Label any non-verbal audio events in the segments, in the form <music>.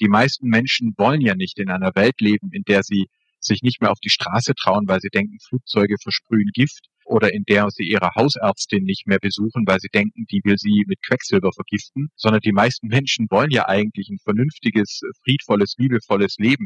Die meisten Menschen wollen ja nicht in einer Welt leben, in der sie sich nicht mehr auf die Straße trauen, weil sie denken, Flugzeuge versprühen Gift oder in der sie ihre Hausärztin nicht mehr besuchen, weil sie denken, die will sie mit Quecksilber vergiften, sondern die meisten Menschen wollen ja eigentlich ein vernünftiges, friedvolles, liebevolles Leben.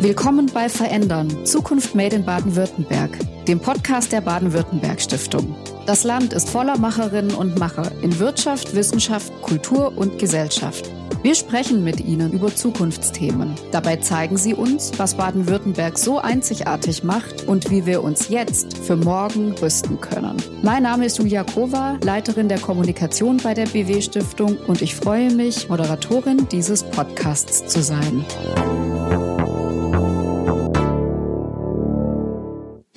Willkommen bei Verändern, Zukunft Made in Baden-Württemberg, dem Podcast der Baden-Württemberg Stiftung. Das Land ist voller Macherinnen und Macher in Wirtschaft, Wissenschaft, Kultur und Gesellschaft. Wir sprechen mit ihnen über Zukunftsthemen. Dabei zeigen sie uns, was Baden-Württemberg so einzigartig macht und wie wir uns jetzt für morgen rüsten können. Mein Name ist Julia Kova, Leiterin der Kommunikation bei der BW Stiftung und ich freue mich, Moderatorin dieses Podcasts zu sein.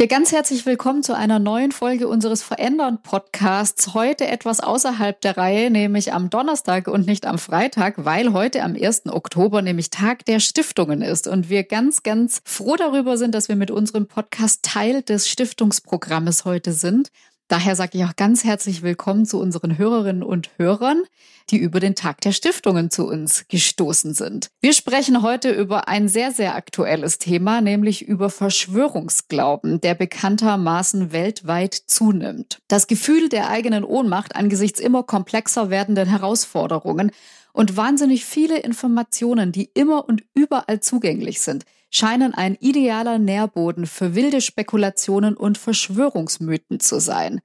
Ja, ganz herzlich willkommen zu einer neuen Folge unseres Verändern Podcasts. Heute etwas außerhalb der Reihe, nämlich am Donnerstag und nicht am Freitag, weil heute am 1. Oktober nämlich Tag der Stiftungen ist und wir ganz, ganz froh darüber sind, dass wir mit unserem Podcast Teil des Stiftungsprogrammes heute sind. Daher sage ich auch ganz herzlich willkommen zu unseren Hörerinnen und Hörern, die über den Tag der Stiftungen zu uns gestoßen sind. Wir sprechen heute über ein sehr, sehr aktuelles Thema, nämlich über Verschwörungsglauben, der bekanntermaßen weltweit zunimmt. Das Gefühl der eigenen Ohnmacht angesichts immer komplexer werdenden Herausforderungen und wahnsinnig viele Informationen, die immer und überall zugänglich sind, scheinen ein idealer Nährboden für wilde Spekulationen und Verschwörungsmythen zu sein.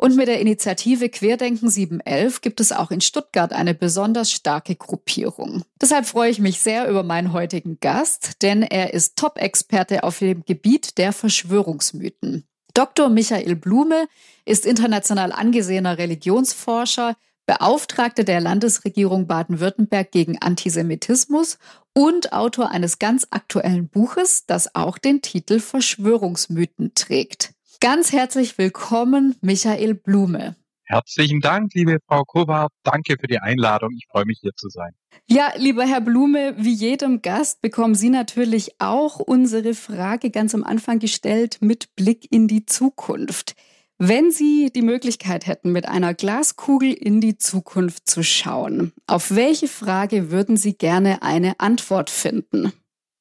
Und mit der Initiative Querdenken 711 gibt es auch in Stuttgart eine besonders starke Gruppierung. Deshalb freue ich mich sehr über meinen heutigen Gast, denn er ist Top-Experte auf dem Gebiet der Verschwörungsmythen. Dr. Michael Blume ist international angesehener Religionsforscher, Beauftragte der Landesregierung Baden-Württemberg gegen Antisemitismus und Autor eines ganz aktuellen Buches, das auch den Titel Verschwörungsmythen trägt. Ganz herzlich willkommen, Michael Blume. Herzlichen Dank, liebe Frau Kowart. Danke für die Einladung. Ich freue mich, hier zu sein. Ja, lieber Herr Blume, wie jedem Gast bekommen Sie natürlich auch unsere Frage ganz am Anfang gestellt mit Blick in die Zukunft. Wenn Sie die Möglichkeit hätten, mit einer Glaskugel in die Zukunft zu schauen, auf welche Frage würden Sie gerne eine Antwort finden?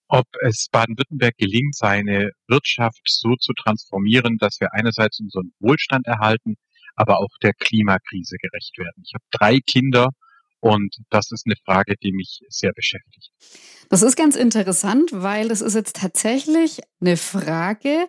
Ob es Baden-Württemberg gelingt, seine Wirtschaft so zu transformieren, dass wir einerseits unseren Wohlstand erhalten, aber auch der Klimakrise gerecht werden. Ich habe drei Kinder und das ist eine Frage, die mich sehr beschäftigt. Das ist ganz interessant, weil das ist jetzt tatsächlich eine Frage,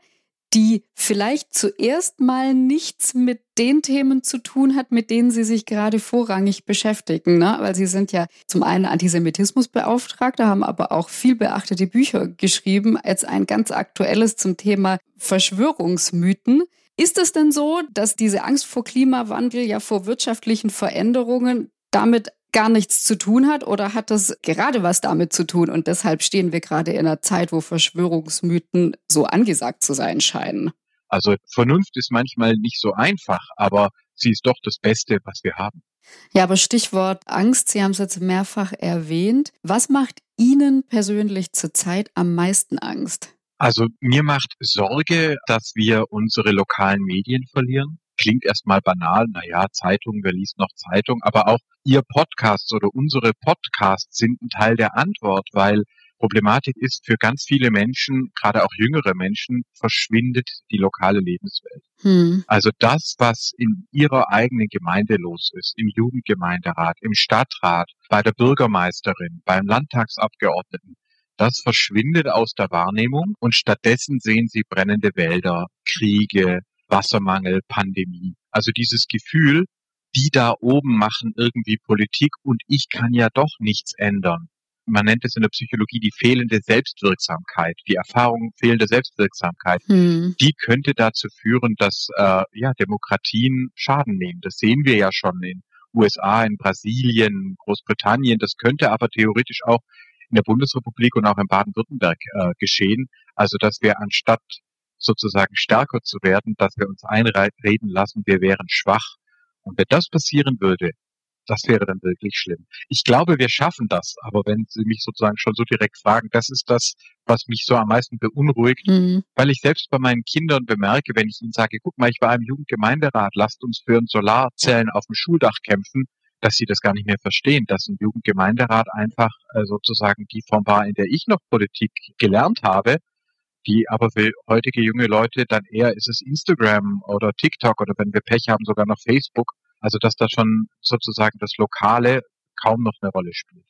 die vielleicht zuerst mal nichts mit den Themen zu tun hat, mit denen Sie sich gerade vorrangig beschäftigen. Ne? Weil Sie sind ja zum einen Antisemitismusbeauftragter, haben aber auch viel beachtete Bücher geschrieben, als ein ganz aktuelles zum Thema Verschwörungsmythen. Ist es denn so, dass diese Angst vor Klimawandel, ja vor wirtschaftlichen Veränderungen damit gar nichts zu tun hat oder hat das gerade was damit zu tun und deshalb stehen wir gerade in einer Zeit, wo Verschwörungsmythen so angesagt zu sein scheinen? Also Vernunft ist manchmal nicht so einfach, aber sie ist doch das Beste, was wir haben. Ja, aber Stichwort Angst, Sie haben es jetzt mehrfach erwähnt. Was macht Ihnen persönlich zurzeit am meisten Angst? Also mir macht Sorge, dass wir unsere lokalen Medien verlieren klingt erstmal banal, naja, Zeitung, wer liest noch Zeitung, aber auch Ihr Podcast oder unsere Podcasts sind ein Teil der Antwort, weil Problematik ist für ganz viele Menschen, gerade auch jüngere Menschen, verschwindet die lokale Lebenswelt. Hm. Also das, was in ihrer eigenen Gemeinde los ist, im Jugendgemeinderat, im Stadtrat, bei der Bürgermeisterin, beim Landtagsabgeordneten, das verschwindet aus der Wahrnehmung und stattdessen sehen sie brennende Wälder, Kriege, Wassermangel, Pandemie. Also dieses Gefühl, die da oben machen irgendwie Politik und ich kann ja doch nichts ändern. Man nennt es in der Psychologie die fehlende Selbstwirksamkeit, die Erfahrung fehlender Selbstwirksamkeit. Hm. Die könnte dazu führen, dass äh, ja Demokratien Schaden nehmen. Das sehen wir ja schon in USA, in Brasilien, Großbritannien. Das könnte aber theoretisch auch in der Bundesrepublik und auch in Baden-Württemberg äh, geschehen. Also dass wir anstatt sozusagen stärker zu werden, dass wir uns einreden lassen, wir wären schwach. Und wenn das passieren würde, das wäre dann wirklich schlimm. Ich glaube, wir schaffen das, aber wenn Sie mich sozusagen schon so direkt fragen, das ist das, was mich so am meisten beunruhigt, mhm. weil ich selbst bei meinen Kindern bemerke, wenn ich ihnen sage, guck mal, ich war im Jugendgemeinderat, lasst uns für ein Solarzellen auf dem Schuldach kämpfen, dass sie das gar nicht mehr verstehen, dass ein Jugendgemeinderat einfach äh, sozusagen die Form war, in der ich noch Politik gelernt habe, die aber für heutige junge Leute dann eher ist es Instagram oder TikTok oder wenn wir Pech haben sogar noch Facebook. Also dass da schon sozusagen das Lokale kaum noch eine Rolle spielt.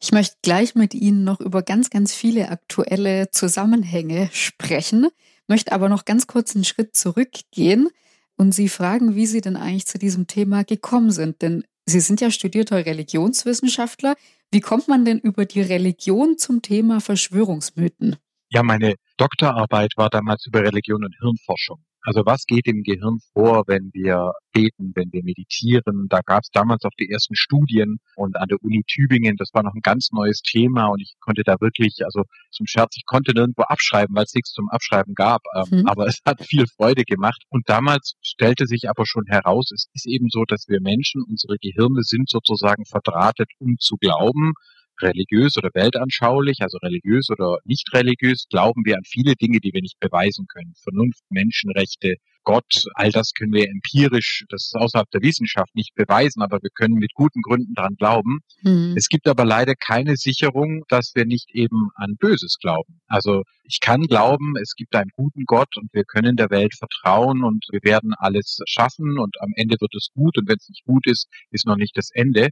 Ich möchte gleich mit Ihnen noch über ganz, ganz viele aktuelle Zusammenhänge sprechen, möchte aber noch ganz kurz einen Schritt zurückgehen und Sie fragen, wie Sie denn eigentlich zu diesem Thema gekommen sind. Denn Sie sind ja studierter Religionswissenschaftler. Wie kommt man denn über die Religion zum Thema Verschwörungsmythen? Ja, meine Doktorarbeit war damals über Religion und Hirnforschung. Also was geht im Gehirn vor, wenn wir beten, wenn wir meditieren? Da gab es damals auch die ersten Studien und an der Uni Tübingen, das war noch ein ganz neues Thema und ich konnte da wirklich, also zum Scherz, ich konnte nirgendwo abschreiben, weil es nichts zum Abschreiben gab, ähm, mhm. aber es hat viel Freude gemacht. Und damals stellte sich aber schon heraus, es ist eben so, dass wir Menschen, unsere Gehirne sind sozusagen verdrahtet, um zu glauben religiös oder weltanschaulich, also religiös oder nicht religiös, glauben wir an viele Dinge, die wir nicht beweisen können. Vernunft, Menschenrechte, Gott, all das können wir empirisch, das ist außerhalb der Wissenschaft nicht beweisen, aber wir können mit guten Gründen daran glauben. Mhm. Es gibt aber leider keine Sicherung, dass wir nicht eben an Böses glauben. Also ich kann glauben, es gibt einen guten Gott und wir können der Welt vertrauen und wir werden alles schaffen und am Ende wird es gut und wenn es nicht gut ist, ist noch nicht das Ende.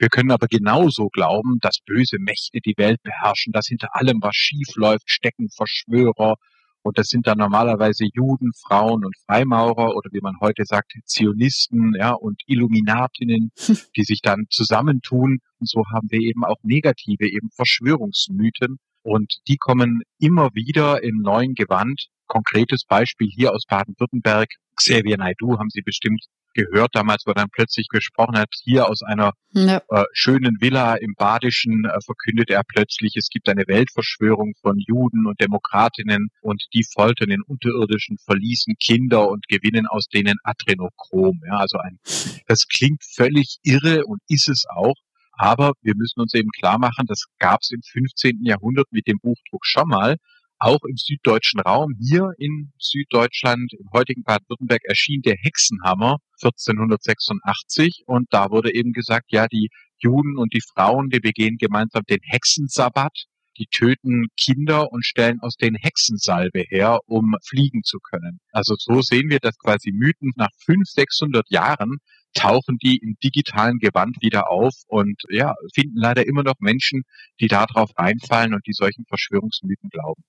Wir können aber genauso glauben, dass böse Mächte die Welt beherrschen, dass hinter allem, was schief läuft, stecken Verschwörer. Und das sind dann normalerweise Juden, Frauen und Freimaurer oder wie man heute sagt, Zionisten, ja, und Illuminatinnen, die sich dann zusammentun. Und so haben wir eben auch negative, eben Verschwörungsmythen. Und die kommen immer wieder im neuen Gewand. Konkretes Beispiel hier aus Baden-Württemberg. Xavier Naidu haben Sie bestimmt gehört damals, wo dann plötzlich gesprochen hat, hier aus einer ja. äh, schönen Villa im Badischen äh, verkündet er plötzlich, es gibt eine Weltverschwörung von Juden und Demokratinnen und die foltern in unterirdischen Verließen Kinder und gewinnen aus denen Adrenochrom. Ja, also ein, das klingt völlig irre und ist es auch. Aber wir müssen uns eben klar machen, das gab es im 15. Jahrhundert mit dem Buchdruck schon mal auch im süddeutschen Raum, hier in Süddeutschland, im heutigen Baden-Württemberg, erschien der Hexenhammer 1486 und da wurde eben gesagt, ja, die Juden und die Frauen, die begehen gemeinsam den Hexensabbat, die töten Kinder und stellen aus den Hexensalbe her, um fliegen zu können. Also so sehen wir, dass quasi Mythen nach 500, 600 Jahren tauchen die im digitalen Gewand wieder auf und ja, finden leider immer noch Menschen, die darauf reinfallen und die solchen Verschwörungsmythen glauben.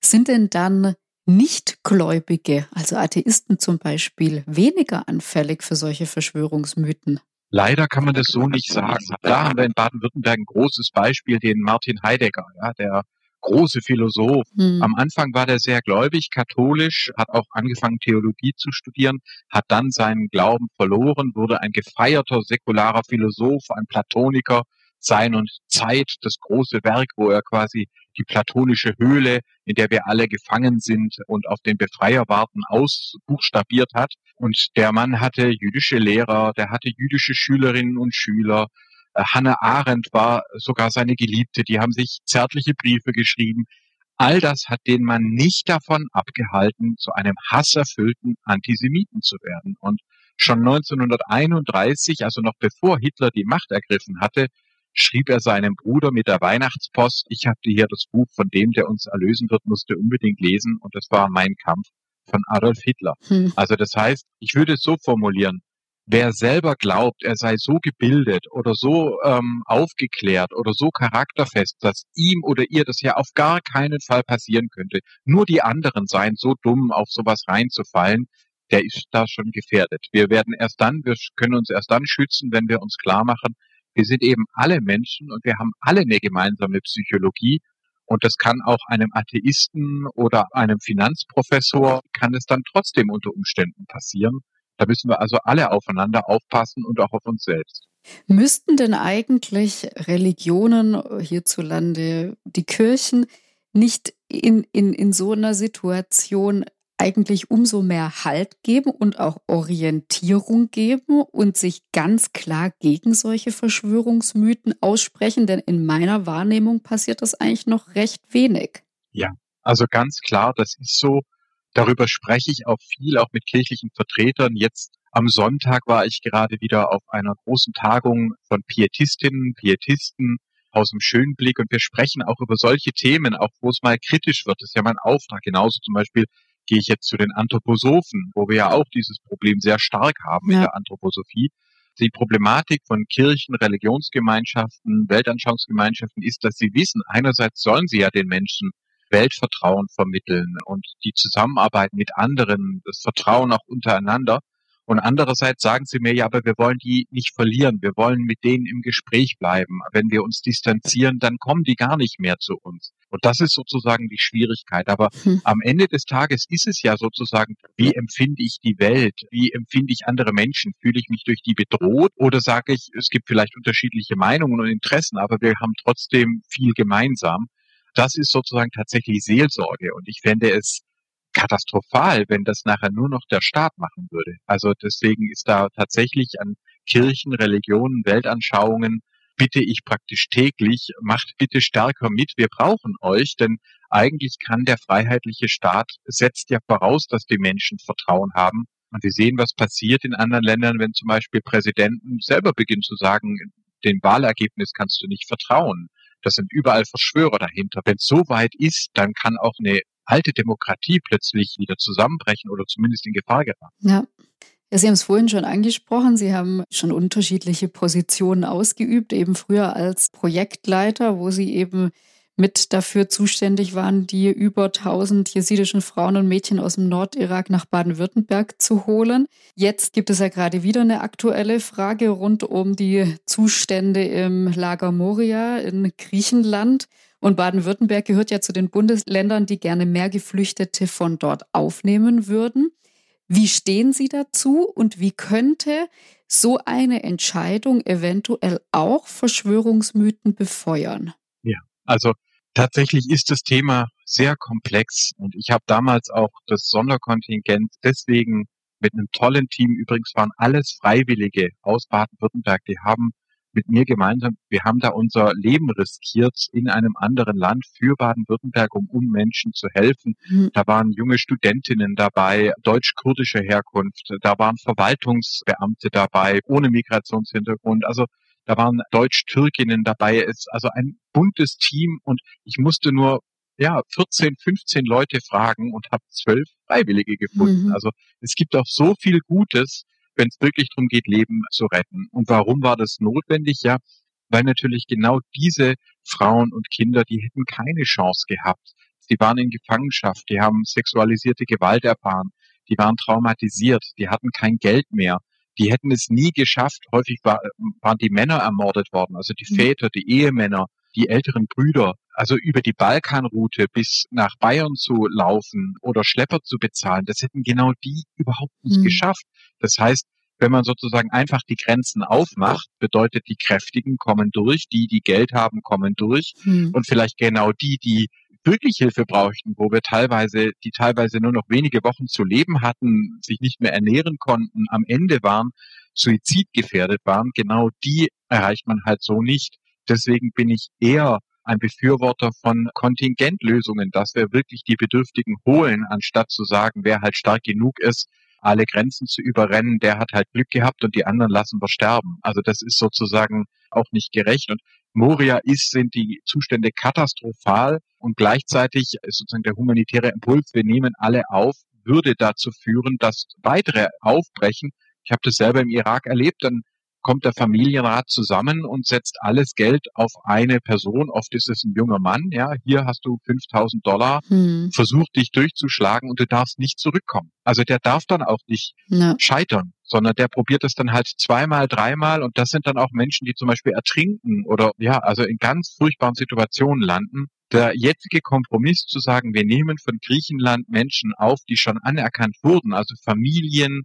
Sind denn dann Nichtgläubige, also Atheisten zum Beispiel, weniger anfällig für solche Verschwörungsmythen? Leider kann man das so nicht sagen. Da haben wir in Baden-Württemberg ein großes Beispiel, den Martin Heidegger, ja, der große Philosoph. Hm. Am Anfang war der sehr gläubig, katholisch, hat auch angefangen, Theologie zu studieren, hat dann seinen Glauben verloren, wurde ein gefeierter säkularer Philosoph, ein Platoniker, sein und Zeit, das große Werk, wo er quasi die platonische Höhle, in der wir alle gefangen sind und auf den Befreier warten, ausbuchstabiert hat. Und der Mann hatte jüdische Lehrer, der hatte jüdische Schülerinnen und Schüler. Äh, Hannah Arendt war sogar seine Geliebte, die haben sich zärtliche Briefe geschrieben. All das hat den Mann nicht davon abgehalten, zu einem hasserfüllten Antisemiten zu werden. Und schon 1931, also noch bevor Hitler die Macht ergriffen hatte, schrieb er seinem Bruder mit der Weihnachtspost, ich habe dir hier das Buch von dem, der uns erlösen wird, musst du unbedingt lesen. Und das war mein Kampf von Adolf Hitler. Hm. Also das heißt, ich würde es so formulieren, wer selber glaubt, er sei so gebildet oder so ähm, aufgeklärt oder so charakterfest, dass ihm oder ihr das ja auf gar keinen Fall passieren könnte, nur die anderen seien so dumm, auf sowas reinzufallen, der ist da schon gefährdet. Wir werden erst dann, wir können uns erst dann schützen, wenn wir uns klar machen, wir sind eben alle Menschen und wir haben alle eine gemeinsame Psychologie. Und das kann auch einem Atheisten oder einem Finanzprofessor, kann es dann trotzdem unter Umständen passieren. Da müssen wir also alle aufeinander aufpassen und auch auf uns selbst. Müssten denn eigentlich Religionen hierzulande, die Kirchen, nicht in, in, in so einer Situation eigentlich umso mehr Halt geben und auch Orientierung geben und sich ganz klar gegen solche Verschwörungsmythen aussprechen, denn in meiner Wahrnehmung passiert das eigentlich noch recht wenig. Ja, also ganz klar, das ist so. Darüber spreche ich auch viel, auch mit kirchlichen Vertretern. Jetzt Am Sonntag war ich gerade wieder auf einer großen Tagung von Pietistinnen, Pietisten aus dem Schönblick und wir sprechen auch über solche Themen, auch wo es mal kritisch wird. Das ist ja mein Auftrag. Genauso zum Beispiel gehe ich jetzt zu den Anthroposophen, wo wir ja auch dieses Problem sehr stark haben ja. in der Anthroposophie. Die Problematik von Kirchen, Religionsgemeinschaften, Weltanschauungsgemeinschaften ist, dass sie wissen, einerseits sollen sie ja den Menschen Weltvertrauen vermitteln und die Zusammenarbeit mit anderen, das Vertrauen auch untereinander. Und andererseits sagen sie mir, ja, aber wir wollen die nicht verlieren. Wir wollen mit denen im Gespräch bleiben. Wenn wir uns distanzieren, dann kommen die gar nicht mehr zu uns. Und das ist sozusagen die Schwierigkeit. Aber hm. am Ende des Tages ist es ja sozusagen, wie empfinde ich die Welt? Wie empfinde ich andere Menschen? Fühle ich mich durch die bedroht? Oder sage ich, es gibt vielleicht unterschiedliche Meinungen und Interessen, aber wir haben trotzdem viel gemeinsam. Das ist sozusagen tatsächlich Seelsorge. Und ich fände es katastrophal, wenn das nachher nur noch der Staat machen würde. Also deswegen ist da tatsächlich an Kirchen, Religionen, Weltanschauungen bitte ich praktisch täglich, macht bitte stärker mit, wir brauchen euch, denn eigentlich kann der freiheitliche Staat, setzt ja voraus, dass die Menschen Vertrauen haben. Und wir sehen, was passiert in anderen Ländern, wenn zum Beispiel Präsidenten selber beginnen zu sagen, dem Wahlergebnis kannst du nicht vertrauen. Das sind überall Verschwörer dahinter. Wenn es so weit ist, dann kann auch eine alte Demokratie plötzlich wieder zusammenbrechen oder zumindest in Gefahr geraten. Ja. Ja, Sie haben es vorhin schon angesprochen. Sie haben schon unterschiedliche Positionen ausgeübt, eben früher als Projektleiter, wo Sie eben mit dafür zuständig waren, die über 1000 jesidischen Frauen und Mädchen aus dem Nordirak nach Baden-Württemberg zu holen. Jetzt gibt es ja gerade wieder eine aktuelle Frage rund um die Zustände im Lager Moria in Griechenland. Und Baden-Württemberg gehört ja zu den Bundesländern, die gerne mehr Geflüchtete von dort aufnehmen würden. Wie stehen Sie dazu und wie könnte so eine Entscheidung eventuell auch Verschwörungsmythen befeuern? Also tatsächlich ist das Thema sehr komplex und ich habe damals auch das Sonderkontingent deswegen mit einem tollen Team, übrigens waren alles Freiwillige aus Baden-Württemberg, die haben mit mir gemeinsam, wir haben da unser Leben riskiert in einem anderen Land für Baden-Württemberg, um, um Menschen zu helfen. Mhm. Da waren junge Studentinnen dabei, deutsch-kurdischer Herkunft, da waren Verwaltungsbeamte dabei, ohne Migrationshintergrund. Also da waren Deutsch-Türkinnen dabei. Es ist also ein buntes Team und ich musste nur ja, 14, 15 Leute fragen und habe zwölf Freiwillige gefunden. Mhm. Also es gibt auch so viel Gutes, wenn es wirklich darum geht, Leben zu retten. Und warum war das notwendig? Ja, weil natürlich genau diese Frauen und Kinder, die hätten keine Chance gehabt. Sie waren in Gefangenschaft, die haben sexualisierte Gewalt erfahren, die waren traumatisiert, die hatten kein Geld mehr, die hätten es nie geschafft. Häufig war, waren die Männer ermordet worden, also die mhm. Väter, die Ehemänner, die älteren Brüder, also über die Balkanroute bis nach Bayern zu laufen oder Schlepper zu bezahlen, das hätten genau die überhaupt nicht mhm. geschafft. Das heißt, wenn man sozusagen einfach die Grenzen aufmacht, bedeutet, die Kräftigen kommen durch, die, die Geld haben, kommen durch mhm. und vielleicht genau die, die wirklich Hilfe brauchten, wo wir teilweise, die teilweise nur noch wenige Wochen zu leben hatten, sich nicht mehr ernähren konnten, am Ende waren, suizidgefährdet waren, genau die erreicht man halt so nicht. Deswegen bin ich eher ein Befürworter von Kontingentlösungen, dass wir wirklich die Bedürftigen holen, anstatt zu sagen, wer halt stark genug ist, alle Grenzen zu überrennen, der hat halt Glück gehabt und die anderen lassen wir sterben. Also das ist sozusagen auch nicht gerecht. Und Moria ist, sind die Zustände katastrophal und gleichzeitig ist sozusagen der humanitäre Impuls, wir nehmen alle auf, würde dazu führen, dass weitere aufbrechen. Ich habe das selber im Irak erlebt, dann kommt der Familienrat zusammen und setzt alles Geld auf eine Person. Oft ist es ein junger Mann. Ja, hier hast du 5000 Dollar. Hm. Versuch dich durchzuschlagen und du darfst nicht zurückkommen. Also der darf dann auch nicht ja. scheitern, sondern der probiert es dann halt zweimal, dreimal und das sind dann auch Menschen, die zum Beispiel ertrinken oder ja, also in ganz furchtbaren Situationen landen. Der jetzige Kompromiss zu sagen, wir nehmen von Griechenland Menschen auf, die schon anerkannt wurden, also Familien,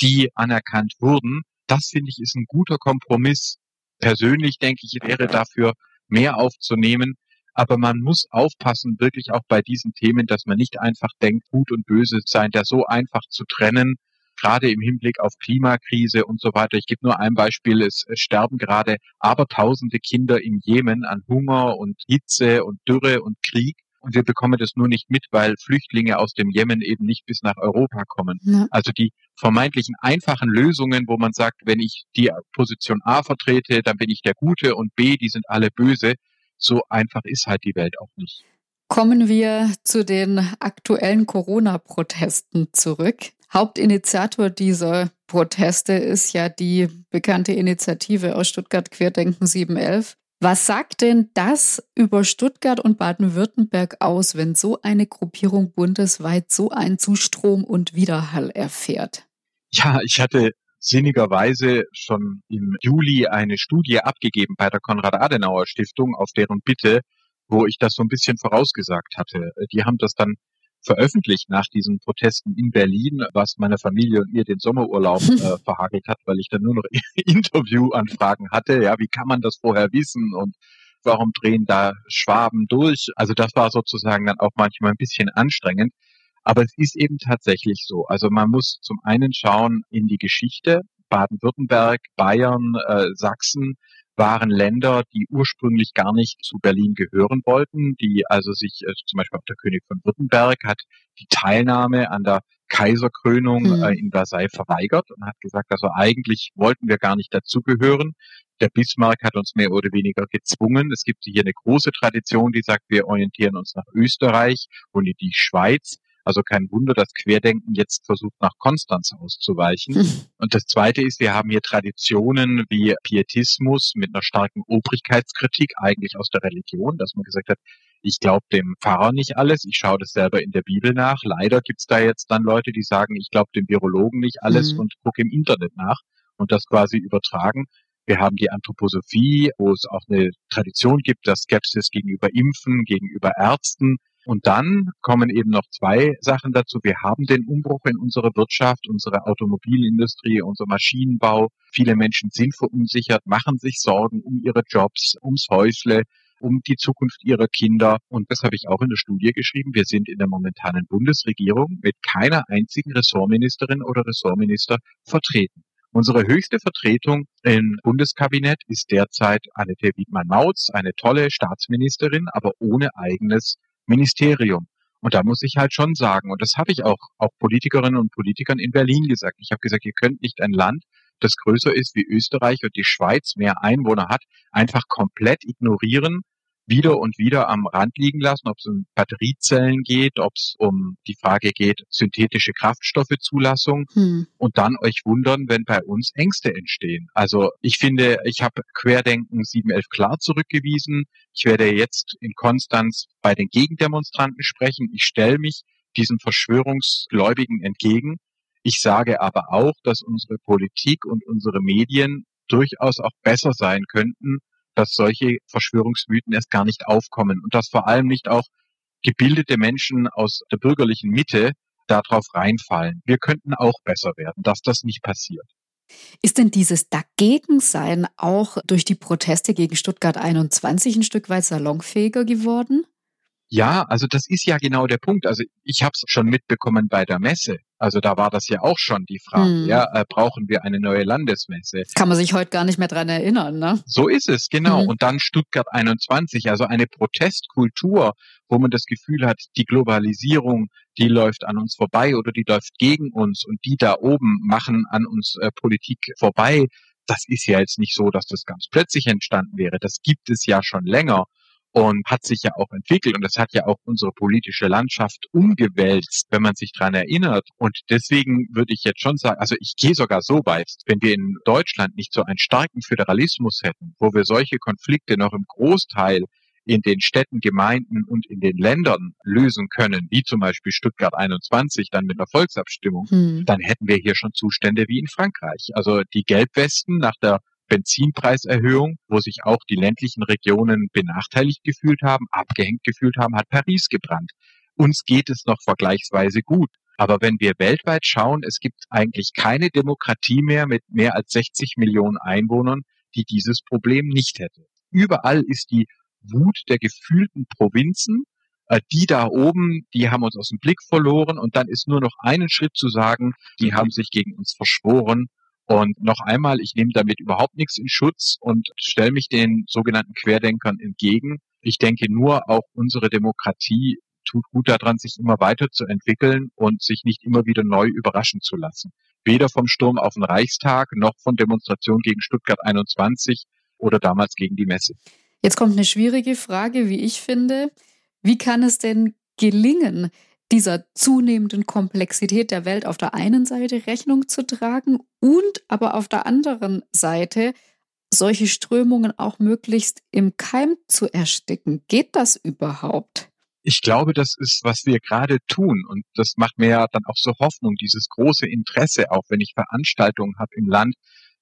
die anerkannt wurden, das finde ich ist ein guter Kompromiss. Persönlich denke ich, wäre dafür mehr aufzunehmen. Aber man muss aufpassen, wirklich auch bei diesen Themen, dass man nicht einfach denkt, gut und böse sein, da so einfach zu trennen, gerade im Hinblick auf Klimakrise und so weiter. Ich gebe nur ein Beispiel. Es sterben gerade abertausende Kinder im Jemen an Hunger und Hitze und Dürre und Krieg. Und wir bekommen das nur nicht mit, weil Flüchtlinge aus dem Jemen eben nicht bis nach Europa kommen. Ja. Also die vermeintlichen einfachen Lösungen, wo man sagt, wenn ich die Position A vertrete, dann bin ich der Gute und B, die sind alle böse. So einfach ist halt die Welt auch nicht. Kommen wir zu den aktuellen Corona-Protesten zurück. Hauptinitiator dieser Proteste ist ja die bekannte Initiative aus Stuttgart Querdenken 711. Was sagt denn das über Stuttgart und Baden-Württemberg aus, wenn so eine Gruppierung bundesweit so einen Zustrom und Widerhall erfährt? Ja, ich hatte sinnigerweise schon im Juli eine Studie abgegeben bei der Konrad-Adenauer-Stiftung auf deren Bitte, wo ich das so ein bisschen vorausgesagt hatte. Die haben das dann veröffentlicht nach diesen Protesten in Berlin, was meine Familie und mir den Sommerurlaub <laughs> äh, verhagelt hat, weil ich dann nur noch <laughs> Interviewanfragen hatte. Ja, wie kann man das vorher wissen und warum drehen da Schwaben durch? Also das war sozusagen dann auch manchmal ein bisschen anstrengend. Aber es ist eben tatsächlich so. Also man muss zum einen schauen in die Geschichte. Baden-Württemberg, Bayern, äh, Sachsen waren Länder, die ursprünglich gar nicht zu Berlin gehören wollten, die also sich, äh, zum Beispiel auch der König von Württemberg hat die Teilnahme an der Kaiserkrönung mhm. äh, in Versailles verweigert und hat gesagt, also eigentlich wollten wir gar nicht dazugehören. Der Bismarck hat uns mehr oder weniger gezwungen. Es gibt hier eine große Tradition, die sagt, wir orientieren uns nach Österreich und in die Schweiz. Also kein Wunder, dass Querdenken jetzt versucht, nach Konstanz auszuweichen. Hm. Und das Zweite ist, wir haben hier Traditionen wie Pietismus mit einer starken Obrigkeitskritik, eigentlich aus der Religion, dass man gesagt hat, ich glaube dem Pfarrer nicht alles, ich schaue das selber in der Bibel nach. Leider gibt's da jetzt dann Leute, die sagen, ich glaube dem Virologen nicht alles mhm. und gucke im Internet nach und das quasi übertragen. Wir haben die Anthroposophie, wo es auch eine Tradition gibt, dass Skepsis gegenüber Impfen, gegenüber Ärzten, und dann kommen eben noch zwei Sachen dazu. Wir haben den Umbruch in unserer Wirtschaft, unsere Automobilindustrie, unser Maschinenbau. Viele Menschen sind verunsichert, machen sich Sorgen um ihre Jobs, ums Häusle, um die Zukunft ihrer Kinder. Und das habe ich auch in der Studie geschrieben. Wir sind in der momentanen Bundesregierung mit keiner einzigen Ressortministerin oder Ressortminister vertreten. Unsere höchste Vertretung im Bundeskabinett ist derzeit Annette Wiedmann-Mautz, eine tolle Staatsministerin, aber ohne eigenes Ministerium. Und da muss ich halt schon sagen, und das habe ich auch, auch Politikerinnen und Politikern in Berlin gesagt. Ich habe gesagt, ihr könnt nicht ein Land, das größer ist wie Österreich und die Schweiz mehr Einwohner hat, einfach komplett ignorieren wieder und wieder am Rand liegen lassen, ob es um Batteriezellen geht, ob es um die Frage geht, synthetische Kraftstoffezulassung hm. und dann euch wundern, wenn bei uns Ängste entstehen. Also ich finde, ich habe Querdenken 711 klar zurückgewiesen. Ich werde jetzt in Konstanz bei den Gegendemonstranten sprechen. Ich stelle mich diesen Verschwörungsgläubigen entgegen. Ich sage aber auch, dass unsere Politik und unsere Medien durchaus auch besser sein könnten, dass solche Verschwörungsmythen erst gar nicht aufkommen und dass vor allem nicht auch gebildete Menschen aus der bürgerlichen Mitte darauf reinfallen. Wir könnten auch besser werden, dass das nicht passiert. Ist denn dieses Dagegensein auch durch die Proteste gegen Stuttgart 21 ein Stück weit salonfähiger geworden? Ja, also das ist ja genau der Punkt. Also ich habe es schon mitbekommen bei der Messe. Also da war das ja auch schon die Frage, hm. ja, äh, brauchen wir eine neue Landesmesse? Kann man sich heute gar nicht mehr dran erinnern, ne? So ist es, genau. Hm. Und dann Stuttgart 21, also eine Protestkultur, wo man das Gefühl hat, die Globalisierung, die läuft an uns vorbei oder die läuft gegen uns und die da oben machen an uns äh, Politik vorbei. Das ist ja jetzt nicht so, dass das ganz plötzlich entstanden wäre. Das gibt es ja schon länger und hat sich ja auch entwickelt und das hat ja auch unsere politische Landschaft umgewälzt, wenn man sich dran erinnert. Und deswegen würde ich jetzt schon sagen, also ich gehe sogar so weit, wenn wir in Deutschland nicht so einen starken Föderalismus hätten, wo wir solche Konflikte noch im Großteil in den Städten, Gemeinden und in den Ländern lösen können, wie zum Beispiel Stuttgart 21 dann mit einer Volksabstimmung, hm. dann hätten wir hier schon Zustände wie in Frankreich. Also die Gelbwesten nach der Benzinpreiserhöhung, wo sich auch die ländlichen Regionen benachteiligt gefühlt haben, abgehängt gefühlt haben, hat Paris gebrannt. Uns geht es noch vergleichsweise gut. Aber wenn wir weltweit schauen, es gibt eigentlich keine Demokratie mehr mit mehr als 60 Millionen Einwohnern, die dieses Problem nicht hätte. Überall ist die Wut der gefühlten Provinzen, äh, die da oben, die haben uns aus dem Blick verloren und dann ist nur noch einen Schritt zu sagen, die haben sich gegen uns verschworen und noch einmal, ich nehme damit überhaupt nichts in Schutz und stelle mich den sogenannten Querdenkern entgegen. Ich denke nur auch unsere Demokratie tut gut daran, sich immer weiterzuentwickeln und sich nicht immer wieder neu überraschen zu lassen. Weder vom Sturm auf den Reichstag noch von Demonstrationen gegen Stuttgart 21 oder damals gegen die Messe. Jetzt kommt eine schwierige Frage, wie ich finde. Wie kann es denn gelingen, dieser zunehmenden Komplexität der Welt auf der einen Seite Rechnung zu tragen und aber auf der anderen Seite solche Strömungen auch möglichst im Keim zu ersticken. Geht das überhaupt? Ich glaube, das ist, was wir gerade tun. Und das macht mir ja dann auch so Hoffnung, dieses große Interesse, auch wenn ich Veranstaltungen habe im Land.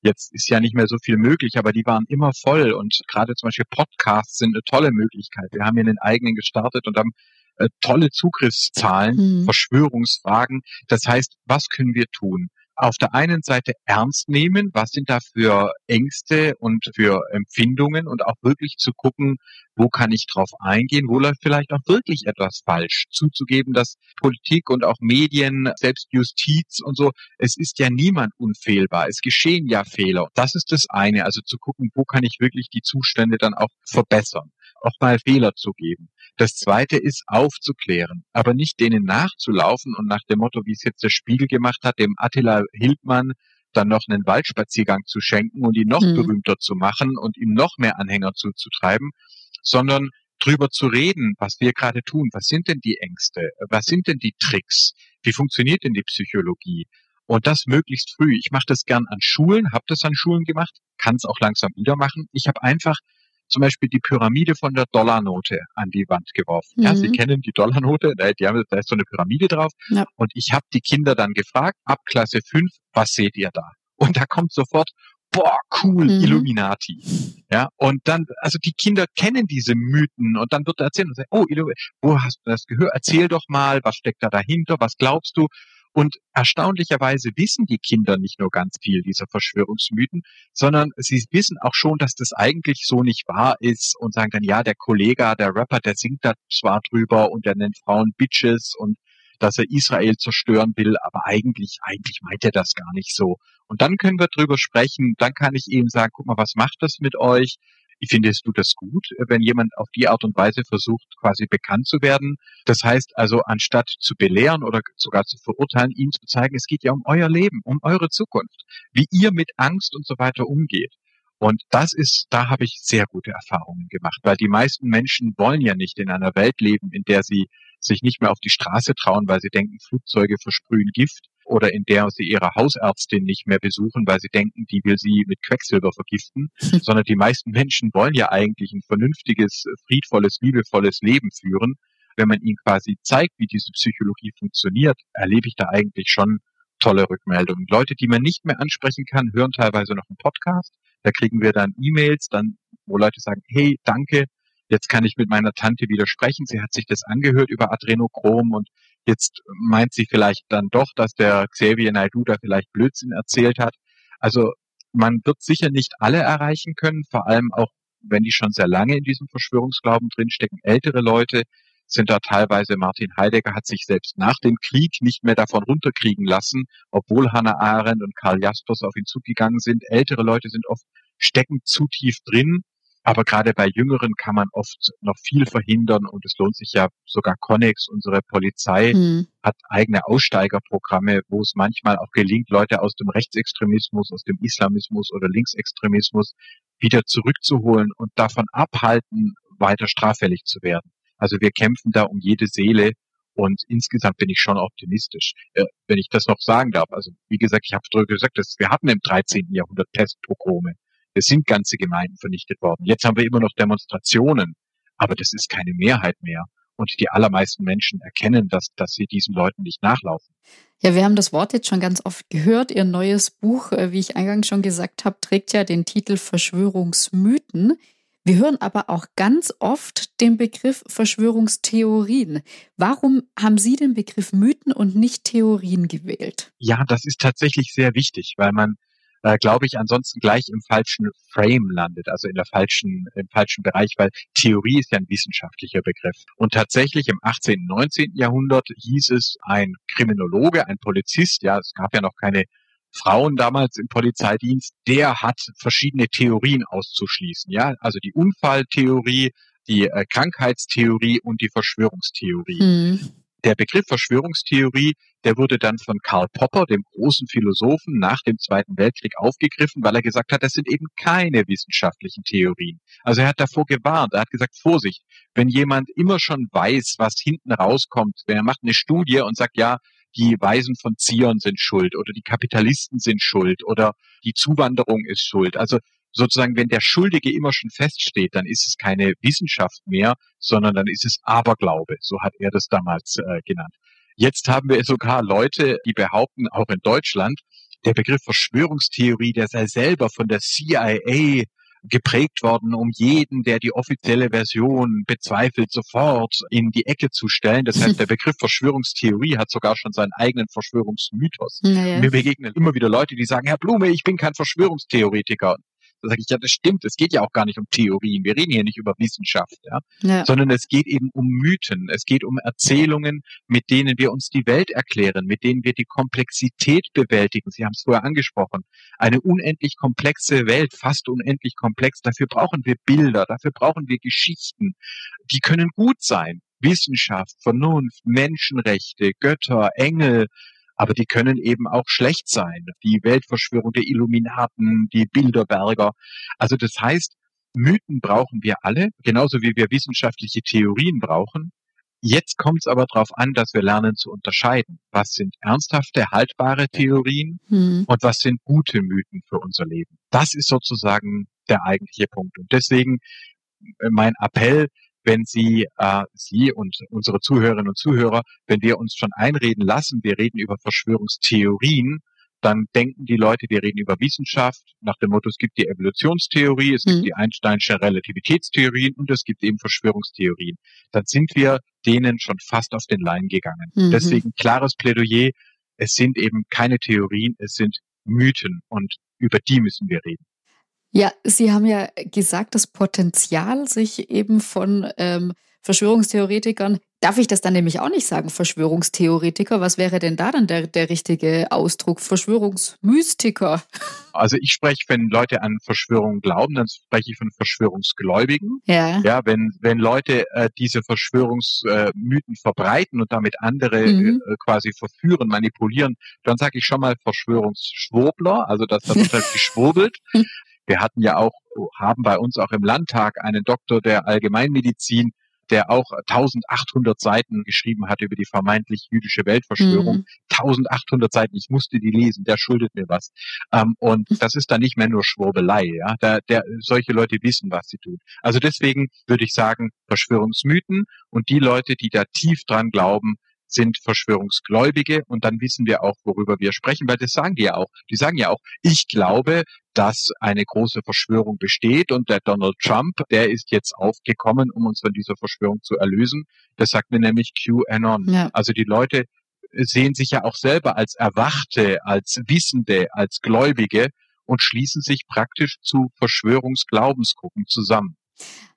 Jetzt ist ja nicht mehr so viel möglich, aber die waren immer voll. Und gerade zum Beispiel Podcasts sind eine tolle Möglichkeit. Wir haben hier einen eigenen gestartet und haben äh, tolle Zugriffszahlen, hm. Verschwörungsfragen. Das heißt, was können wir tun? auf der einen Seite ernst nehmen, was sind da für Ängste und für Empfindungen und auch wirklich zu gucken, wo kann ich drauf eingehen, wo läuft vielleicht auch wirklich etwas falsch, zuzugeben, dass Politik und auch Medien, selbst Justiz und so, es ist ja niemand unfehlbar, es geschehen ja Fehler. Das ist das eine, also zu gucken, wo kann ich wirklich die Zustände dann auch verbessern auch mal Fehler zu geben. Das zweite ist aufzuklären, aber nicht denen nachzulaufen und nach dem Motto, wie es jetzt der Spiegel gemacht hat, dem Attila Hildmann dann noch einen Waldspaziergang zu schenken und ihn noch mhm. berühmter zu machen und ihm noch mehr Anhänger zuzutreiben, sondern drüber zu reden, was wir gerade tun. Was sind denn die Ängste? Was sind denn die Tricks? Wie funktioniert denn die Psychologie? Und das möglichst früh. Ich mache das gern an Schulen, habe das an Schulen gemacht, kann es auch langsam wieder machen. Ich habe einfach zum Beispiel die Pyramide von der Dollarnote an die Wand geworfen. Mhm. Ja, Sie mhm. kennen die Dollarnote, die haben, da ist so eine Pyramide drauf. Ja. Und ich habe die Kinder dann gefragt, ab Klasse 5, was seht ihr da? Und da kommt sofort, boah, cool, mhm. Illuminati. Ja, und dann, also die Kinder kennen diese Mythen und dann wird er erzählen und sagen, oh, wo hast du das gehört? Erzähl doch mal, was steckt da dahinter? Was glaubst du? Und erstaunlicherweise wissen die Kinder nicht nur ganz viel dieser Verschwörungsmythen, sondern sie wissen auch schon, dass das eigentlich so nicht wahr ist und sagen dann, ja, der Kollege, der Rapper, der singt da zwar drüber und der nennt Frauen Bitches und dass er Israel zerstören will, aber eigentlich, eigentlich meint er das gar nicht so. Und dann können wir drüber sprechen, dann kann ich ihm sagen, guck mal, was macht das mit euch? Findest du das gut, wenn jemand auf die Art und Weise versucht, quasi bekannt zu werden? Das heißt also, anstatt zu belehren oder sogar zu verurteilen, ihm zu zeigen, es geht ja um euer Leben, um eure Zukunft, wie ihr mit Angst und so weiter umgeht. Und das ist, da habe ich sehr gute Erfahrungen gemacht, weil die meisten Menschen wollen ja nicht in einer Welt leben, in der sie sich nicht mehr auf die Straße trauen, weil sie denken, Flugzeuge versprühen Gift oder in der sie ihre Hausärztin nicht mehr besuchen, weil sie denken, die will sie mit Quecksilber vergiften, <laughs> sondern die meisten Menschen wollen ja eigentlich ein vernünftiges, friedvolles, liebevolles Leben führen. Wenn man ihnen quasi zeigt, wie diese Psychologie funktioniert, erlebe ich da eigentlich schon tolle Rückmeldungen. Leute, die man nicht mehr ansprechen kann, hören teilweise noch einen Podcast. Da kriegen wir dann E-Mails, dann, wo Leute sagen, hey, danke, jetzt kann ich mit meiner Tante wieder sprechen. Sie hat sich das angehört über Adrenochrom und Jetzt meint sie vielleicht dann doch, dass der Xavier Naidu da vielleicht Blödsinn erzählt hat. Also man wird sicher nicht alle erreichen können, vor allem auch, wenn die schon sehr lange in diesem Verschwörungsglauben drinstecken. Ältere Leute sind da teilweise, Martin Heidegger hat sich selbst nach dem Krieg nicht mehr davon runterkriegen lassen, obwohl Hannah Arendt und Karl Jaspers auf ihn zugegangen sind. Ältere Leute sind oft stecken zu tief drin aber gerade bei Jüngeren kann man oft noch viel verhindern und es lohnt sich ja sogar Connex, unsere Polizei, hm. hat eigene Aussteigerprogramme, wo es manchmal auch gelingt, Leute aus dem Rechtsextremismus, aus dem Islamismus oder Linksextremismus wieder zurückzuholen und davon abhalten, weiter straffällig zu werden. Also wir kämpfen da um jede Seele und insgesamt bin ich schon optimistisch, äh, wenn ich das noch sagen darf. Also wie gesagt, ich habe früher gesagt, dass wir hatten im 13. Jahrhundert Pestpogrome. Es sind ganze Gemeinden vernichtet worden. Jetzt haben wir immer noch Demonstrationen, aber das ist keine Mehrheit mehr. Und die allermeisten Menschen erkennen, dass, dass sie diesen Leuten nicht nachlaufen. Ja, wir haben das Wort jetzt schon ganz oft gehört. Ihr neues Buch, äh, wie ich eingangs schon gesagt habe, trägt ja den Titel Verschwörungsmythen. Wir hören aber auch ganz oft den Begriff Verschwörungstheorien. Warum haben Sie den Begriff Mythen und nicht Theorien gewählt? Ja, das ist tatsächlich sehr wichtig, weil man äh, glaube ich, ansonsten gleich im falschen Frame landet, also in der falschen, im falschen Bereich, weil Theorie ist ja ein wissenschaftlicher Begriff. Und tatsächlich im 18., 19. Jahrhundert hieß es ein Kriminologe, ein Polizist, ja, es gab ja noch keine Frauen damals im Polizeidienst, der hat verschiedene Theorien auszuschließen, ja, also die Unfalltheorie, die äh, Krankheitstheorie und die Verschwörungstheorie. Mhm. Der Begriff Verschwörungstheorie, der wurde dann von Karl Popper, dem großen Philosophen, nach dem Zweiten Weltkrieg aufgegriffen, weil er gesagt hat, das sind eben keine wissenschaftlichen Theorien. Also er hat davor gewarnt, er hat gesagt, Vorsicht, wenn jemand immer schon weiß, was hinten rauskommt, wenn er macht eine Studie und sagt, ja, die Weisen von Zion sind schuld oder die Kapitalisten sind schuld oder die Zuwanderung ist schuld. Also sozusagen, wenn der Schuldige immer schon feststeht, dann ist es keine Wissenschaft mehr, sondern dann ist es Aberglaube. So hat er das damals äh, genannt. Jetzt haben wir sogar Leute, die behaupten, auch in Deutschland, der Begriff Verschwörungstheorie, der sei selber von der CIA geprägt worden, um jeden, der die offizielle Version bezweifelt, sofort in die Ecke zu stellen. Das heißt, <laughs> der Begriff Verschwörungstheorie hat sogar schon seinen eigenen Verschwörungsmythos. Naja. Mir begegnen immer wieder Leute, die sagen, Herr Blume, ich bin kein Verschwörungstheoretiker. Da sage ich, ja, das stimmt. Es geht ja auch gar nicht um Theorien. Wir reden hier nicht über Wissenschaft, ja? ja. sondern es geht eben um Mythen. Es geht um Erzählungen, mit denen wir uns die Welt erklären, mit denen wir die Komplexität bewältigen. Sie haben es vorher angesprochen. Eine unendlich komplexe Welt, fast unendlich komplex. Dafür brauchen wir Bilder, dafür brauchen wir Geschichten. Die können gut sein. Wissenschaft, Vernunft, Menschenrechte, Götter, Engel, aber die können eben auch schlecht sein. Die Weltverschwörung der Illuminaten, die Bilderberger. Also das heißt, Mythen brauchen wir alle, genauso wie wir wissenschaftliche Theorien brauchen. Jetzt kommt es aber darauf an, dass wir lernen zu unterscheiden. Was sind ernsthafte, haltbare Theorien hm. und was sind gute Mythen für unser Leben? Das ist sozusagen der eigentliche Punkt. Und deswegen äh, mein Appell, wenn Sie, äh, Sie und unsere Zuhörerinnen und Zuhörer, wenn wir uns schon einreden lassen, wir reden über Verschwörungstheorien, dann denken die Leute, wir reden über Wissenschaft, nach dem Motto, es gibt die Evolutionstheorie, es mhm. gibt die Einsteinsche Relativitätstheorien und es gibt eben Verschwörungstheorien. Dann sind wir denen schon fast auf den Leim gegangen. Mhm. Deswegen klares Plädoyer, es sind eben keine Theorien, es sind Mythen und über die müssen wir reden. Ja, Sie haben ja gesagt, das Potenzial, sich eben von ähm, Verschwörungstheoretikern, darf ich das dann nämlich auch nicht sagen, Verschwörungstheoretiker? Was wäre denn da dann der, der richtige Ausdruck? Verschwörungsmystiker? Also ich spreche, wenn Leute an Verschwörungen glauben, dann spreche ich von Verschwörungsgläubigen. Ja. Ja, wenn, wenn Leute äh, diese Verschwörungsmythen äh, verbreiten und damit andere mhm. äh, quasi verführen, manipulieren, dann sage ich schon mal Verschwörungsschwurbler, also dass da halt <laughs> geschwurbelt. Wir hatten ja auch, haben bei uns auch im Landtag einen Doktor der Allgemeinmedizin, der auch 1800 Seiten geschrieben hat über die vermeintlich jüdische Weltverschwörung. Mhm. 1800 Seiten, ich musste die lesen, der schuldet mir was. Ähm, und das ist dann nicht mehr nur Schwurbelei, ja. Der, der, solche Leute wissen, was sie tun. Also deswegen würde ich sagen, Verschwörungsmythen und die Leute, die da tief dran glauben, sind Verschwörungsgläubige und dann wissen wir auch, worüber wir sprechen, weil das sagen die ja auch. Die sagen ja auch, ich glaube, dass eine große Verschwörung besteht und der Donald Trump, der ist jetzt aufgekommen, um uns von dieser Verschwörung zu erlösen. Das sagt mir nämlich QAnon. Ja. Also die Leute sehen sich ja auch selber als Erwachte, als Wissende, als Gläubige und schließen sich praktisch zu Verschwörungsglaubensgruppen zusammen.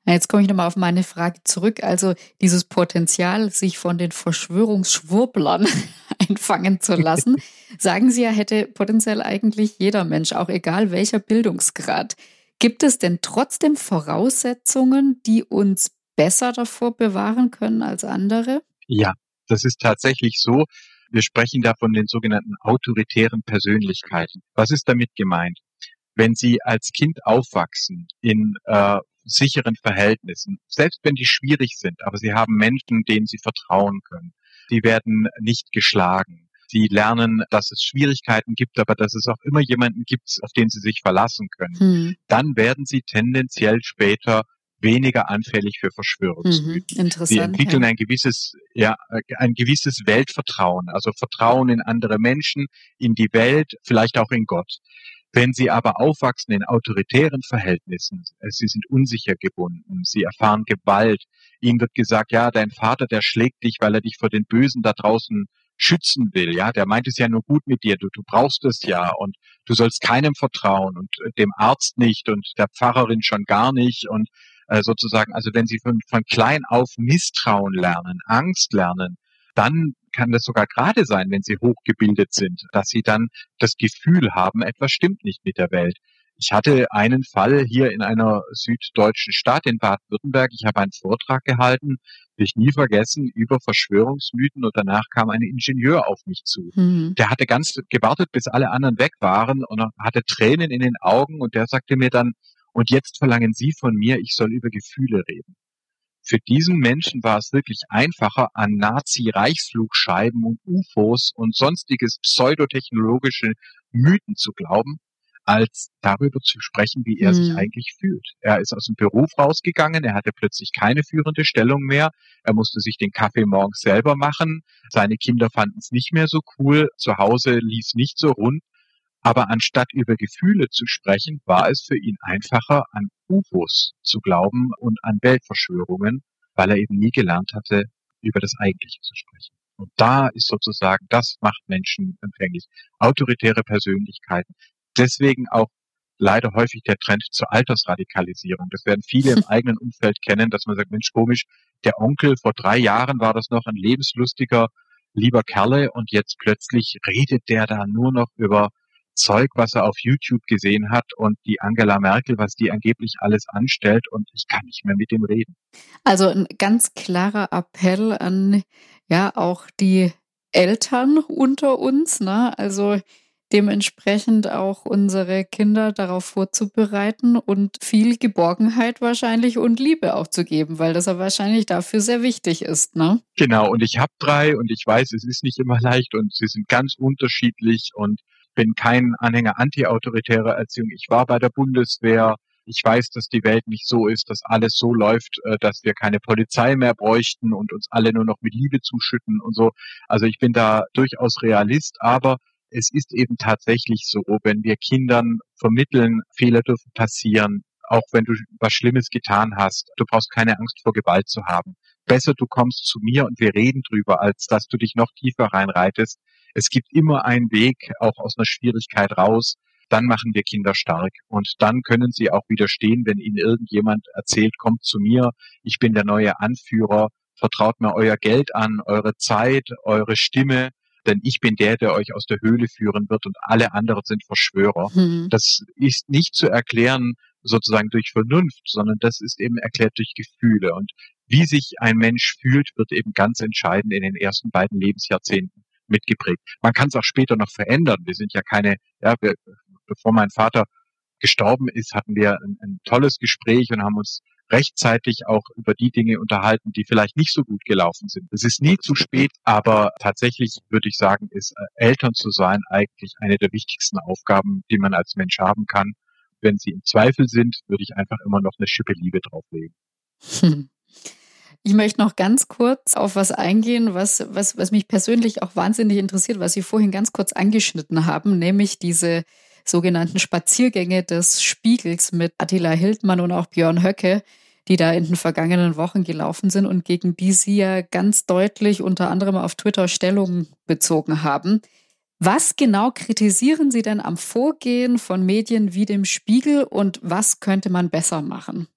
Jetzt komme ich nochmal auf meine Frage zurück. Also dieses Potenzial, sich von den Verschwörungsschwurblern <laughs> einfangen zu lassen, <laughs> sagen Sie ja, hätte potenziell eigentlich jeder Mensch, auch egal welcher Bildungsgrad. Gibt es denn trotzdem Voraussetzungen, die uns besser davor bewahren können als andere? Ja, das ist tatsächlich so. Wir sprechen da von den sogenannten autoritären Persönlichkeiten. Was ist damit gemeint? Wenn Sie als Kind aufwachsen in äh, sicheren Verhältnissen, selbst wenn die schwierig sind, aber sie haben Menschen, denen sie vertrauen können. Sie werden nicht geschlagen. Sie lernen, dass es Schwierigkeiten gibt, aber dass es auch immer jemanden gibt, auf den sie sich verlassen können. Hm. Dann werden sie tendenziell später weniger anfällig für Verschwörungsmythen. Mhm, sie entwickeln ja. ein gewisses, ja, ein gewisses Weltvertrauen, also Vertrauen in andere Menschen, in die Welt, vielleicht auch in Gott. Wenn sie aber aufwachsen in autoritären Verhältnissen, äh, sie sind unsicher gebunden, sie erfahren Gewalt, ihnen wird gesagt, ja, dein Vater, der schlägt dich, weil er dich vor den Bösen da draußen schützen will, ja, der meint es ja nur gut mit dir, du, du brauchst es ja und du sollst keinem vertrauen und äh, dem Arzt nicht und der Pfarrerin schon gar nicht und äh, sozusagen, also wenn sie von, von klein auf Misstrauen lernen, Angst lernen, dann kann das sogar gerade sein, wenn sie hochgebildet sind, dass sie dann das Gefühl haben, etwas stimmt nicht mit der Welt. Ich hatte einen Fall hier in einer süddeutschen Stadt in Baden-Württemberg. Ich habe einen Vortrag gehalten, will ich nie vergessen, über Verschwörungsmythen und danach kam ein Ingenieur auf mich zu. Mhm. Der hatte ganz gewartet, bis alle anderen weg waren und hatte Tränen in den Augen und der sagte mir dann, und jetzt verlangen Sie von mir, ich soll über Gefühle reden. Für diesen Menschen war es wirklich einfacher, an Nazi-Reichsflugscheiben und UFOs und sonstiges pseudotechnologische Mythen zu glauben, als darüber zu sprechen, wie er mhm. sich eigentlich fühlt. Er ist aus dem Beruf rausgegangen, er hatte plötzlich keine führende Stellung mehr, er musste sich den Kaffee morgens selber machen, seine Kinder fanden es nicht mehr so cool, zu Hause lief nicht so rund, aber anstatt über Gefühle zu sprechen, war es für ihn einfacher, an UFOs zu glauben und an Weltverschwörungen, weil er eben nie gelernt hatte, über das Eigentliche zu sprechen. Und da ist sozusagen, das macht Menschen empfänglich. Autoritäre Persönlichkeiten. Deswegen auch leider häufig der Trend zur Altersradikalisierung. Das werden viele im <laughs> eigenen Umfeld kennen, dass man sagt, Mensch, komisch, der Onkel vor drei Jahren war das noch ein lebenslustiger, lieber Kerle und jetzt plötzlich redet der da nur noch über Zeug, was er auf YouTube gesehen hat und die Angela Merkel, was die angeblich alles anstellt und ich kann nicht mehr mit ihm reden. Also ein ganz klarer Appell an ja auch die Eltern unter uns, ne? Also dementsprechend auch unsere Kinder darauf vorzubereiten und viel Geborgenheit wahrscheinlich und Liebe auch zu geben, weil das ja wahrscheinlich dafür sehr wichtig ist, ne? Genau, und ich habe drei und ich weiß, es ist nicht immer leicht und sie sind ganz unterschiedlich und bin kein Anhänger antiautoritärer Erziehung. Ich war bei der Bundeswehr. Ich weiß, dass die Welt nicht so ist, dass alles so läuft, äh, dass wir keine Polizei mehr bräuchten und uns alle nur noch mit Liebe zuschütten und so. Also ich bin da durchaus Realist, aber es ist eben tatsächlich so, wenn wir Kindern vermitteln, Fehler dürfen passieren, auch wenn du was Schlimmes getan hast, du brauchst keine Angst vor Gewalt zu haben. Besser du kommst zu mir und wir reden drüber, als dass du dich noch tiefer reinreitest es gibt immer einen Weg, auch aus einer Schwierigkeit raus. Dann machen wir Kinder stark und dann können sie auch widerstehen, wenn ihnen irgendjemand erzählt, kommt zu mir, ich bin der neue Anführer, vertraut mir euer Geld an, eure Zeit, eure Stimme, denn ich bin der, der euch aus der Höhle führen wird und alle anderen sind Verschwörer. Mhm. Das ist nicht zu erklären sozusagen durch Vernunft, sondern das ist eben erklärt durch Gefühle. Und wie sich ein Mensch fühlt, wird eben ganz entscheidend in den ersten beiden Lebensjahrzehnten mitgeprägt. Man kann es auch später noch verändern. Wir sind ja keine, ja, wir, bevor mein Vater gestorben ist, hatten wir ein, ein tolles Gespräch und haben uns rechtzeitig auch über die Dinge unterhalten, die vielleicht nicht so gut gelaufen sind. Es ist nie zu spät, aber tatsächlich würde ich sagen, ist äh, Eltern zu sein eigentlich eine der wichtigsten Aufgaben, die man als Mensch haben kann. Wenn sie im Zweifel sind, würde ich einfach immer noch eine Schippe Liebe drauflegen. Hm. <laughs> Ich möchte noch ganz kurz auf was eingehen, was, was, was mich persönlich auch wahnsinnig interessiert, was Sie vorhin ganz kurz angeschnitten haben, nämlich diese sogenannten Spaziergänge des Spiegels mit Attila Hildmann und auch Björn Höcke, die da in den vergangenen Wochen gelaufen sind und gegen die Sie ja ganz deutlich unter anderem auf Twitter Stellung bezogen haben. Was genau kritisieren Sie denn am Vorgehen von Medien wie dem Spiegel und was könnte man besser machen?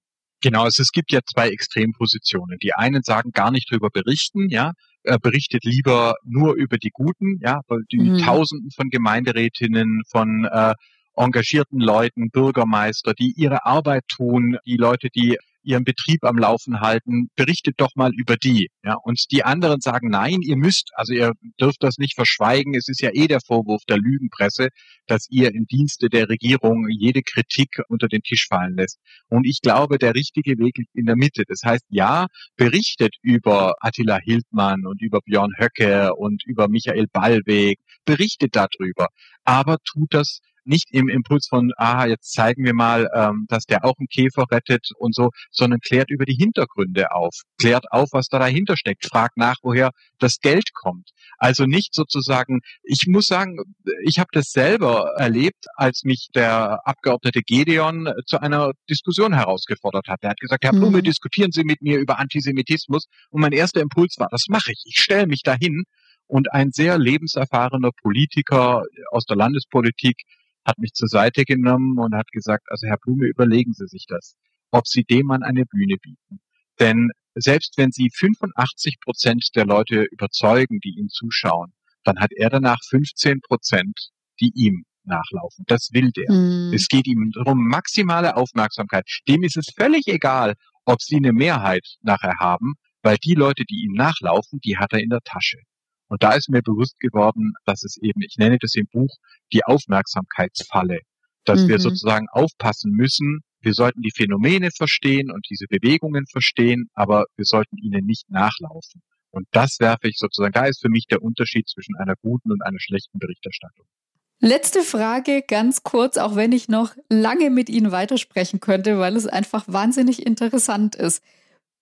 Genau, also es gibt ja zwei Extrempositionen. Die einen sagen gar nicht drüber berichten, ja, er berichtet lieber nur über die Guten, ja, weil die mhm. Tausenden von Gemeinderätinnen, von äh, engagierten Leuten, Bürgermeister, die ihre Arbeit tun, die Leute, die ihren Betrieb am Laufen halten, berichtet doch mal über die. Ja, und die anderen sagen, nein, ihr müsst, also ihr dürft das nicht verschweigen. Es ist ja eh der Vorwurf der Lügenpresse, dass ihr im Dienste der Regierung jede Kritik unter den Tisch fallen lässt. Und ich glaube, der richtige Weg liegt in der Mitte. Das heißt, ja, berichtet über Attila Hildmann und über Björn Höcke und über Michael Ballweg, berichtet darüber, aber tut das nicht im Impuls von, ah, jetzt zeigen wir mal, ähm, dass der auch einen Käfer rettet und so, sondern klärt über die Hintergründe auf, klärt auf, was da dahinter steckt, fragt nach, woher das Geld kommt. Also nicht sozusagen, ich muss sagen, ich habe das selber erlebt, als mich der Abgeordnete Gedeon zu einer Diskussion herausgefordert hat. Er hat gesagt, Herr Blume, mhm. diskutieren Sie mit mir über Antisemitismus. Und mein erster Impuls war, das mache ich. Ich stelle mich dahin und ein sehr lebenserfahrener Politiker aus der Landespolitik hat mich zur Seite genommen und hat gesagt, also Herr Blume, überlegen Sie sich das, ob Sie dem Mann eine Bühne bieten. Denn selbst wenn Sie 85 Prozent der Leute überzeugen, die ihm zuschauen, dann hat er danach 15 Prozent, die ihm nachlaufen. Das will der. Mhm. Es geht ihm darum, maximale Aufmerksamkeit. Dem ist es völlig egal, ob sie eine Mehrheit nachher haben, weil die Leute, die ihm nachlaufen, die hat er in der Tasche. Und da ist mir bewusst geworden, dass es eben, ich nenne das im Buch, die Aufmerksamkeitsfalle, dass mhm. wir sozusagen aufpassen müssen, wir sollten die Phänomene verstehen und diese Bewegungen verstehen, aber wir sollten ihnen nicht nachlaufen. Und das werfe ich sozusagen, da ist für mich der Unterschied zwischen einer guten und einer schlechten Berichterstattung. Letzte Frage, ganz kurz, auch wenn ich noch lange mit Ihnen weitersprechen könnte, weil es einfach wahnsinnig interessant ist.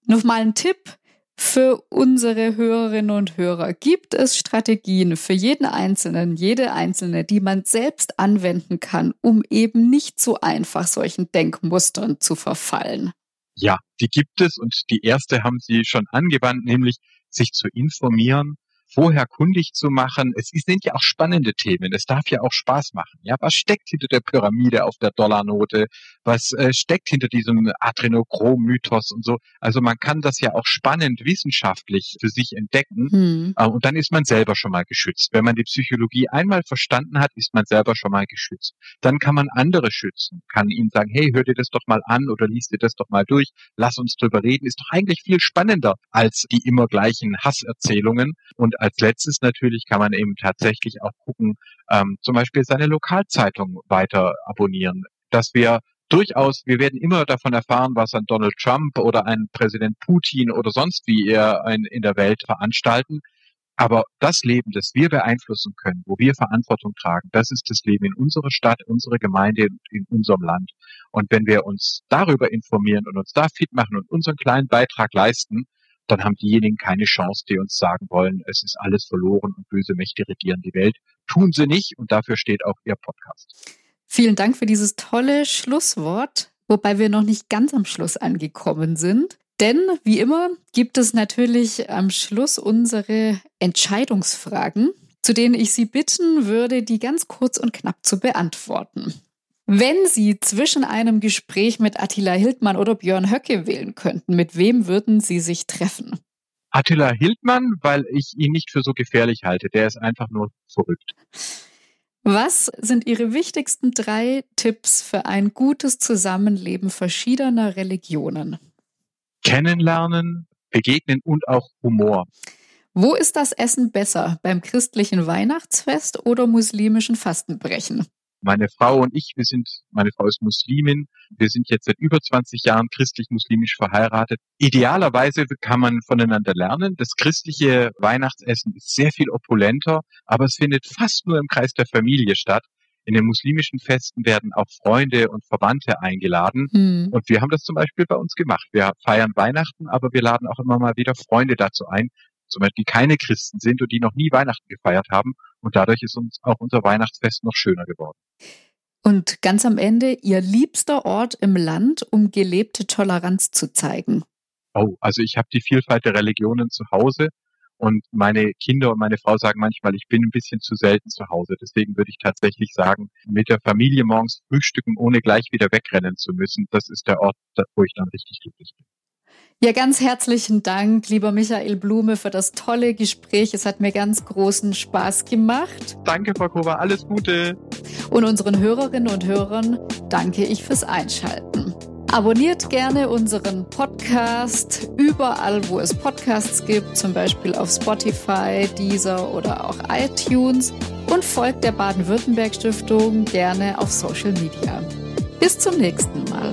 Nochmal ein Tipp für unsere Hörerinnen und Hörer. Gibt es Strategien für jeden Einzelnen, jede Einzelne, die man selbst anwenden kann, um eben nicht so einfach solchen Denkmustern zu verfallen? Ja, die gibt es und die erste haben Sie schon angewandt, nämlich sich zu informieren, vorher kundig zu machen. Es sind ja auch spannende Themen. Es darf ja auch Spaß machen. Ja, was steckt hinter der Pyramide auf der Dollarnote? Was äh, steckt hinter diesem Adrenochrom-Mythos und so? Also man kann das ja auch spannend wissenschaftlich für sich entdecken. Hm. Äh, und dann ist man selber schon mal geschützt. Wenn man die Psychologie einmal verstanden hat, ist man selber schon mal geschützt. Dann kann man andere schützen, kann ihnen sagen, hey, hör dir das doch mal an oder liest dir das doch mal durch. Lass uns drüber reden. Ist doch eigentlich viel spannender als die immer gleichen Hasserzählungen. Und als letztes natürlich kann man eben tatsächlich auch gucken, ähm, zum Beispiel seine Lokalzeitung weiter abonnieren, dass wir durchaus, wir werden immer davon erfahren, was ein Donald Trump oder ein Präsident Putin oder sonst wie er in der Welt veranstalten. Aber das Leben, das wir beeinflussen können, wo wir Verantwortung tragen, das ist das Leben in unserer Stadt, unserer Gemeinde, in unserem Land. Und wenn wir uns darüber informieren und uns da fit machen und unseren kleinen Beitrag leisten, dann haben diejenigen keine Chance, die uns sagen wollen, es ist alles verloren und böse Mächte regieren die Welt. Tun sie nicht und dafür steht auch Ihr Podcast. Vielen Dank für dieses tolle Schlusswort, wobei wir noch nicht ganz am Schluss angekommen sind. Denn wie immer gibt es natürlich am Schluss unsere Entscheidungsfragen, zu denen ich Sie bitten würde, die ganz kurz und knapp zu beantworten. Wenn Sie zwischen einem Gespräch mit Attila Hildmann oder Björn Höcke wählen könnten, mit wem würden Sie sich treffen? Attila Hildmann, weil ich ihn nicht für so gefährlich halte. Der ist einfach nur verrückt. Was sind Ihre wichtigsten drei Tipps für ein gutes Zusammenleben verschiedener Religionen? Kennenlernen, begegnen und auch Humor. Wo ist das Essen besser? Beim christlichen Weihnachtsfest oder muslimischen Fastenbrechen? Meine Frau und ich, wir sind, meine Frau ist Muslimin, wir sind jetzt seit über 20 Jahren christlich-muslimisch verheiratet. Idealerweise kann man voneinander lernen. Das christliche Weihnachtsessen ist sehr viel opulenter, aber es findet fast nur im Kreis der Familie statt. In den muslimischen Festen werden auch Freunde und Verwandte eingeladen. Mhm. Und wir haben das zum Beispiel bei uns gemacht. Wir feiern Weihnachten, aber wir laden auch immer mal wieder Freunde dazu ein, zum Beispiel keine Christen sind und die noch nie Weihnachten gefeiert haben. Und dadurch ist uns auch unser Weihnachtsfest noch schöner geworden. Und ganz am Ende, Ihr liebster Ort im Land, um gelebte Toleranz zu zeigen. Oh, also ich habe die Vielfalt der Religionen zu Hause und meine Kinder und meine Frau sagen manchmal, ich bin ein bisschen zu selten zu Hause. Deswegen würde ich tatsächlich sagen, mit der Familie morgens frühstücken, ohne gleich wieder wegrennen zu müssen, das ist der Ort, wo ich dann richtig glücklich bin. Ja, ganz herzlichen Dank, lieber Michael Blume, für das tolle Gespräch. Es hat mir ganz großen Spaß gemacht. Danke, Frau Kova, alles Gute. Und unseren Hörerinnen und Hörern danke ich fürs Einschalten. Abonniert gerne unseren Podcast überall, wo es Podcasts gibt, zum Beispiel auf Spotify, Deezer oder auch iTunes und folgt der Baden-Württemberg Stiftung gerne auf Social Media. Bis zum nächsten Mal.